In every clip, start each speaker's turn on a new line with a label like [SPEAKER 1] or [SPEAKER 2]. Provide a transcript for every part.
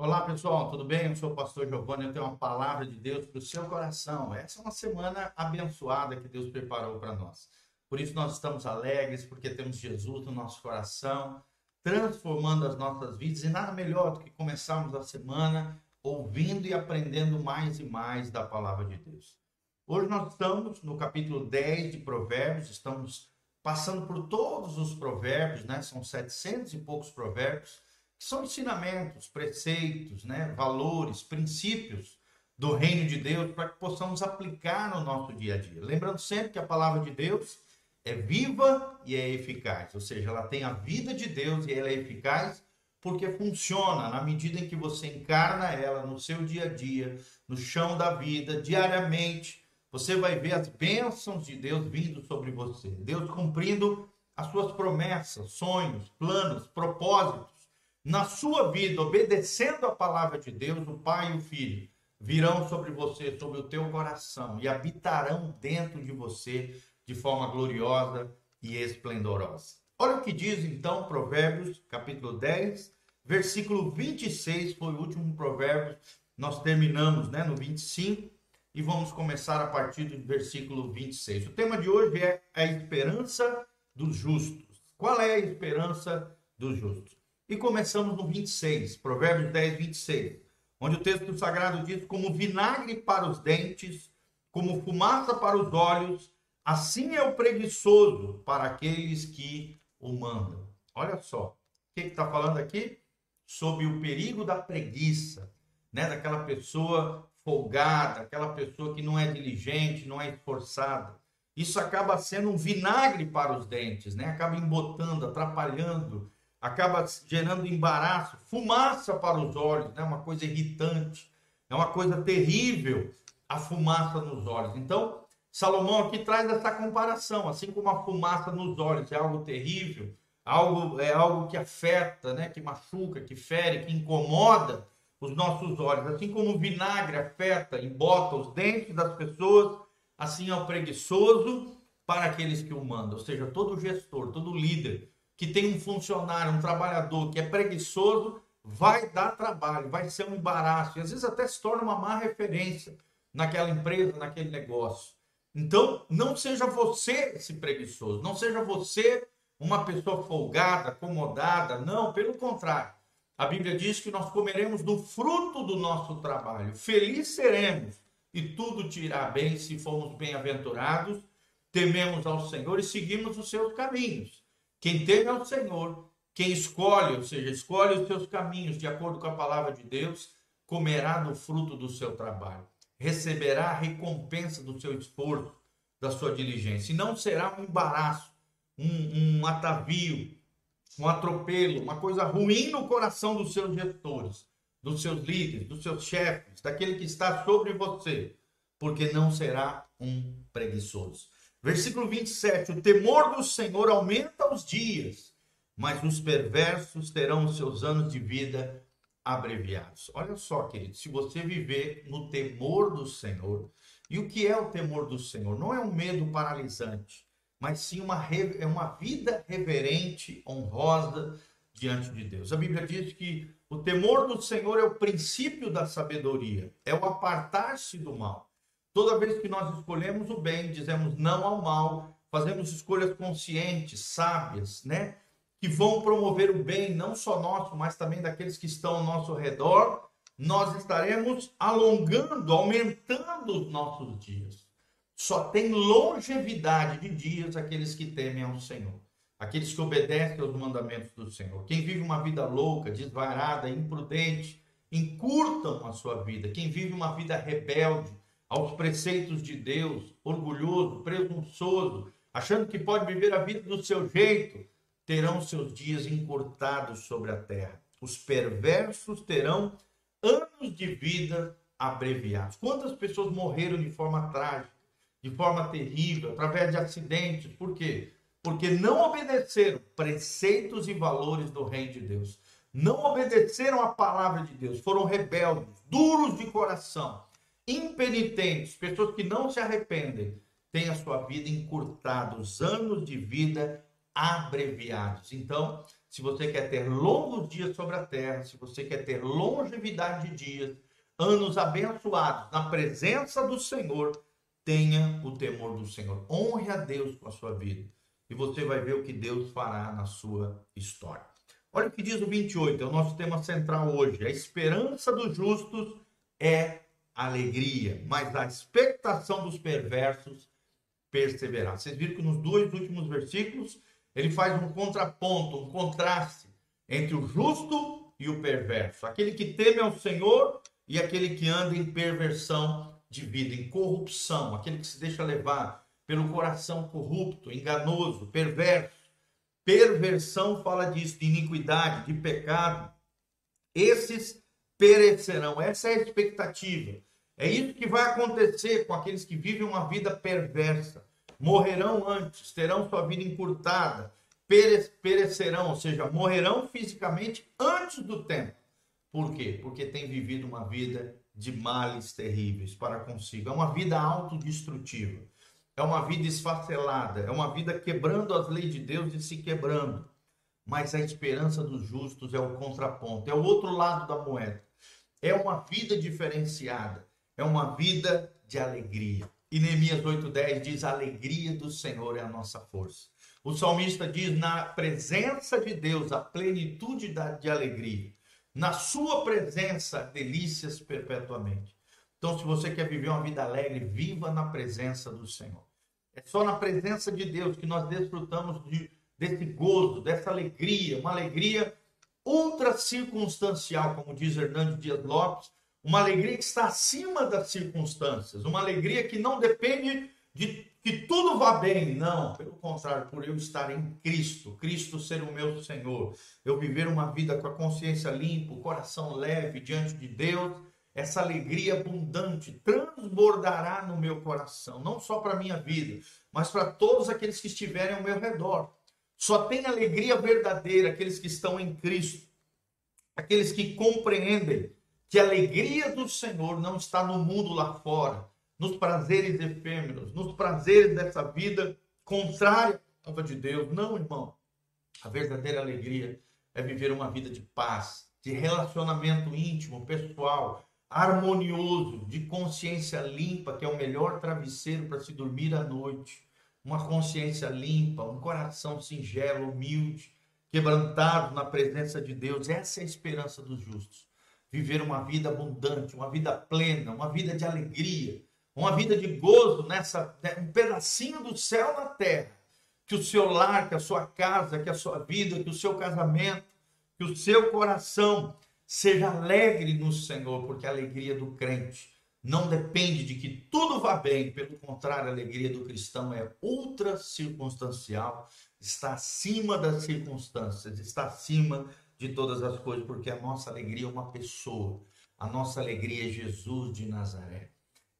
[SPEAKER 1] Olá pessoal, tudo bem? Eu sou o pastor Giovanni, eu tenho uma palavra de Deus para o seu coração. Essa é uma semana abençoada que Deus preparou para nós. Por isso nós estamos alegres, porque temos Jesus no nosso coração, transformando as nossas vidas. E nada melhor do que começarmos a semana ouvindo e aprendendo mais e mais da palavra de Deus. Hoje nós estamos no capítulo 10 de Provérbios, estamos passando por todos os provérbios, né? São 700 e poucos provérbios são ensinamentos, preceitos, né, valores, princípios do reino de Deus para que possamos aplicar no nosso dia a dia. Lembrando sempre que a palavra de Deus é viva e é eficaz, ou seja, ela tem a vida de Deus e ela é eficaz porque funciona na medida em que você encarna ela no seu dia a dia, no chão da vida, diariamente. Você vai ver as bênçãos de Deus vindo sobre você, Deus cumprindo as suas promessas, sonhos, planos, propósitos na sua vida, obedecendo a palavra de Deus, o Pai e o Filho virão sobre você, sobre o teu coração e habitarão dentro de você de forma gloriosa e esplendorosa. Olha o que diz então Provérbios, capítulo 10, versículo 26, foi o último provérbio. Nós terminamos, né, no 25 e vamos começar a partir do versículo 26. O tema de hoje é a esperança dos justos. Qual é a esperança dos justos? E começamos no 26, Provérbios 10, 26, onde o texto sagrado diz: Como vinagre para os dentes, como fumaça para os olhos, assim é o preguiçoso para aqueles que o mandam. Olha só, o que está falando aqui? Sobre o perigo da preguiça, né? daquela pessoa folgada, aquela pessoa que não é diligente, não é esforçada. Isso acaba sendo um vinagre para os dentes, né? acaba embotando, atrapalhando acaba gerando embaraço, fumaça para os olhos, né? uma coisa irritante, é uma coisa terrível a fumaça nos olhos. Então, Salomão aqui traz essa comparação, assim como a fumaça nos olhos é algo terrível, algo é algo que afeta, né, que machuca, que fere, que incomoda os nossos olhos, assim como o vinagre afeta, embota os dentes das pessoas, assim é o preguiçoso para aqueles que o mandam, ou seja, todo gestor, todo líder que tem um funcionário, um trabalhador que é preguiçoso, vai dar trabalho, vai ser um embaraço, e às vezes até se torna uma má referência naquela empresa, naquele negócio. Então, não seja você esse preguiçoso, não seja você uma pessoa folgada, acomodada, não, pelo contrário. A Bíblia diz que nós comeremos do fruto do nosso trabalho, feliz seremos, e tudo te irá bem se formos bem-aventurados, tememos ao Senhor e seguimos os seus caminhos. Quem teme ao Senhor, quem escolhe, ou seja, escolhe os seus caminhos de acordo com a palavra de Deus, comerá do fruto do seu trabalho, receberá a recompensa do seu esforço, da sua diligência, e não será um embaraço, um, um atavio, um atropelo, uma coisa ruim no coração dos seus gestores, dos seus líderes, dos seus chefes, daquele que está sobre você, porque não será um preguiçoso. Versículo 27: O temor do Senhor aumenta os dias, mas os perversos terão seus anos de vida abreviados. Olha só, querido, se você viver no temor do Senhor, e o que é o temor do Senhor? Não é um medo paralisante, mas sim uma, é uma vida reverente, honrosa diante de Deus. A Bíblia diz que o temor do Senhor é o princípio da sabedoria, é o apartar-se do mal. Toda vez que nós escolhemos o bem, dizemos não ao mal, fazemos escolhas conscientes, sábias, né? Que vão promover o bem, não só nosso, mas também daqueles que estão ao nosso redor, nós estaremos alongando, aumentando os nossos dias. Só tem longevidade de dias aqueles que temem ao Senhor, aqueles que obedecem aos mandamentos do Senhor. Quem vive uma vida louca, desvairada, imprudente, encurtam a sua vida. Quem vive uma vida rebelde, aos preceitos de Deus, orgulhoso, presunçoso, achando que pode viver a vida do seu jeito, terão seus dias encurtados sobre a terra. Os perversos terão anos de vida abreviados. Quantas pessoas morreram de forma trágica, de forma terrível, através de acidentes? Por quê? Porque não obedeceram preceitos e valores do reino de Deus. Não obedeceram a palavra de Deus, foram rebeldes, duros de coração impenitentes, pessoas que não se arrependem, têm a sua vida encurtada, os anos de vida abreviados. Então, se você quer ter longos dias sobre a terra, se você quer ter longevidade de dias, anos abençoados na presença do Senhor, tenha o temor do Senhor. Honre a Deus com a sua vida. E você vai ver o que Deus fará na sua história. Olha o que diz o 28, é o nosso tema central hoje. A esperança dos justos é alegria, mas a expectação dos perversos perseverar. Vocês viram que nos dois últimos versículos ele faz um contraponto, um contraste entre o justo e o perverso, aquele que teme ao Senhor e aquele que anda em perversão de vida, em corrupção, aquele que se deixa levar pelo coração corrupto, enganoso, perverso. Perversão fala disso, de iniquidade, de pecado. Esses perecerão. Essa é a expectativa. É isso que vai acontecer com aqueles que vivem uma vida perversa. Morrerão antes, terão sua vida encurtada, perecerão, ou seja, morrerão fisicamente antes do tempo. Por quê? Porque têm vivido uma vida de males terríveis para consigo. É uma vida autodestrutiva. É uma vida esfacelada. É uma vida quebrando as leis de Deus e se quebrando. Mas a esperança dos justos é o contraponto, é o outro lado da moeda. É uma vida diferenciada. É uma vida de alegria. E Neemias 8,10 diz: A alegria do Senhor é a nossa força. O salmista diz: Na presença de Deus, a plenitude de alegria na sua presença, delícias perpetuamente. Então, se você quer viver uma vida alegre, viva na presença do Senhor. É só na presença de Deus que nós desfrutamos de, desse gozo, dessa alegria, uma alegria ultra circunstancial, como diz Hernando Dias Lopes, uma alegria que está acima das circunstâncias, uma alegria que não depende de que tudo vá bem. Não, pelo contrário, por eu estar em Cristo, Cristo ser o meu Senhor, eu viver uma vida com a consciência limpa, o coração leve diante de Deus, essa alegria abundante transbordará no meu coração, não só para a minha vida, mas para todos aqueles que estiverem ao meu redor. Só tem alegria verdadeira aqueles que estão em Cristo, aqueles que compreendem que a alegria do Senhor não está no mundo lá fora, nos prazeres efêmeros, nos prazeres dessa vida contrária à de Deus. Não, irmão. A verdadeira alegria é viver uma vida de paz, de relacionamento íntimo, pessoal, harmonioso, de consciência limpa, que é o melhor travesseiro para se dormir à noite. Uma consciência limpa, um coração singelo, humilde, quebrantado na presença de Deus. Essa é a esperança dos justos. Viver uma vida abundante, uma vida plena, uma vida de alegria, uma vida de gozo nessa né, um pedacinho do céu na terra. Que o seu lar, que a sua casa, que a sua vida, que o seu casamento, que o seu coração seja alegre no Senhor, porque a alegria do crente não depende de que tudo vá bem, pelo contrário, a alegria do cristão é ultra circunstancial, está acima das circunstâncias, está acima de todas as coisas, porque a nossa alegria é uma pessoa, a nossa alegria é Jesus de Nazaré.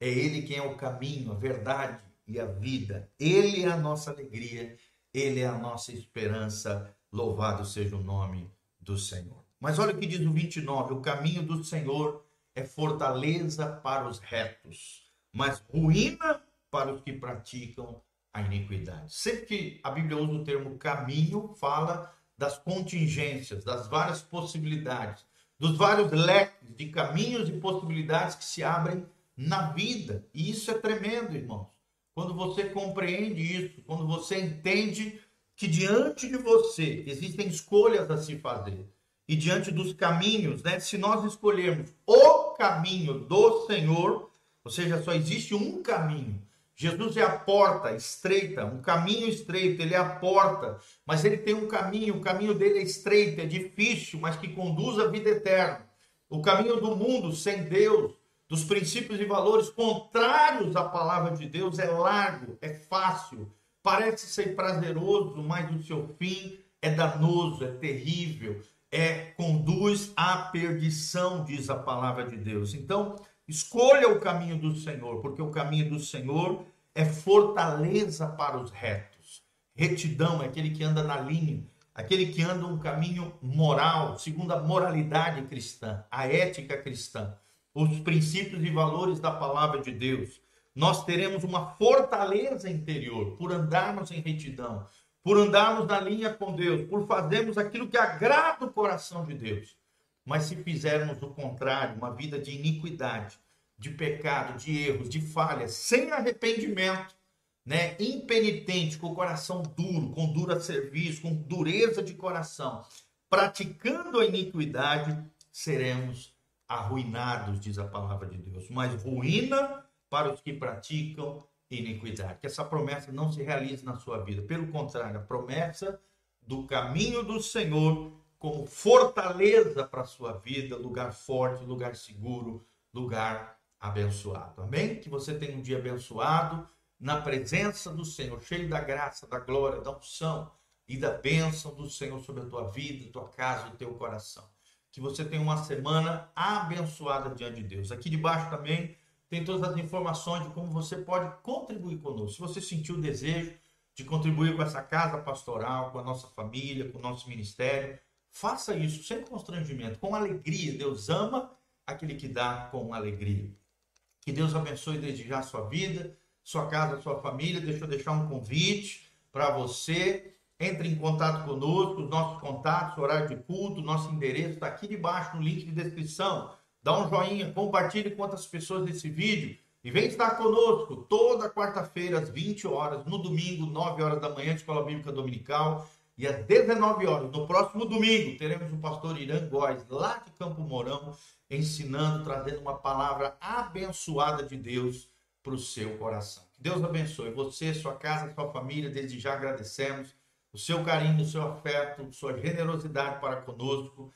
[SPEAKER 1] É Ele quem é o caminho, a verdade e a vida. Ele é a nossa alegria, Ele é a nossa esperança. Louvado seja o nome do Senhor. Mas olha o que diz o 29: o caminho do Senhor é fortaleza para os retos, mas ruína para os que praticam a iniquidade. Sempre que a Bíblia usa o termo caminho, fala das contingências, das várias possibilidades, dos vários leques de caminhos e possibilidades que se abrem na vida. E isso é tremendo, irmãos. Quando você compreende isso, quando você entende que diante de você existem escolhas a se fazer e diante dos caminhos, né? Se nós escolhermos o caminho do Senhor, ou seja, só existe um caminho. Jesus é a porta estreita, um caminho estreito, ele é a porta, mas ele tem um caminho, o caminho dele é estreito, é difícil, mas que conduz à vida eterna. O caminho do mundo sem Deus, dos princípios e valores contrários à palavra de Deus é largo, é fácil, parece ser prazeroso, mas o seu fim é danoso, é terrível, é conduz à perdição, diz a palavra de Deus. Então, escolha o caminho do Senhor, porque o caminho do Senhor é fortaleza para os retos. Retidão é aquele que anda na linha, aquele que anda um caminho moral, segundo a moralidade cristã, a ética cristã os princípios e valores da palavra de Deus, nós teremos uma fortaleza interior por andarmos em retidão, por andarmos na linha com Deus, por fazermos aquilo que agrada o coração de Deus. Mas se fizermos o contrário, uma vida de iniquidade, de pecado, de erros, de falhas, sem arrependimento, né, impenitente, com o coração duro, com dura serviço, com dureza de coração, praticando a iniquidade, seremos arruinados, diz a palavra de Deus. Mas ruína para os que praticam iniquidade. Que essa promessa não se realize na sua vida. Pelo contrário, a promessa do caminho do Senhor como fortaleza para a sua vida, lugar forte, lugar seguro, lugar abençoado. Amém? Que você tenha um dia abençoado na presença do Senhor, cheio da graça, da glória, da unção e da bênção do Senhor sobre a tua vida, tua casa e teu coração. Que você tenha uma semana abençoada diante de Deus. Aqui debaixo também tem todas as informações de como você pode contribuir conosco. Se você sentiu o desejo de contribuir com essa casa pastoral, com a nossa família, com o nosso ministério, faça isso sem constrangimento, com alegria. Deus ama aquele que dá com alegria. Que Deus abençoe desde já a sua vida sua casa, sua família. Deixa eu deixar um convite para você. Entre em contato conosco, os nossos contatos, horário de culto, nosso endereço está aqui debaixo no link de descrição. Dá um joinha, compartilhe com outras pessoas esse vídeo e vem estar conosco toda quarta-feira às 20 horas, no domingo, 9 horas da manhã, Escola Bíblica Dominical, e às 19 horas, no próximo domingo, teremos o pastor Irã Góes, lá de Campo Mourão, ensinando, trazendo uma palavra abençoada de Deus para o seu coração. Que Deus abençoe você, sua casa, sua família. Desde já agradecemos o seu carinho, o seu afeto, sua generosidade para conosco.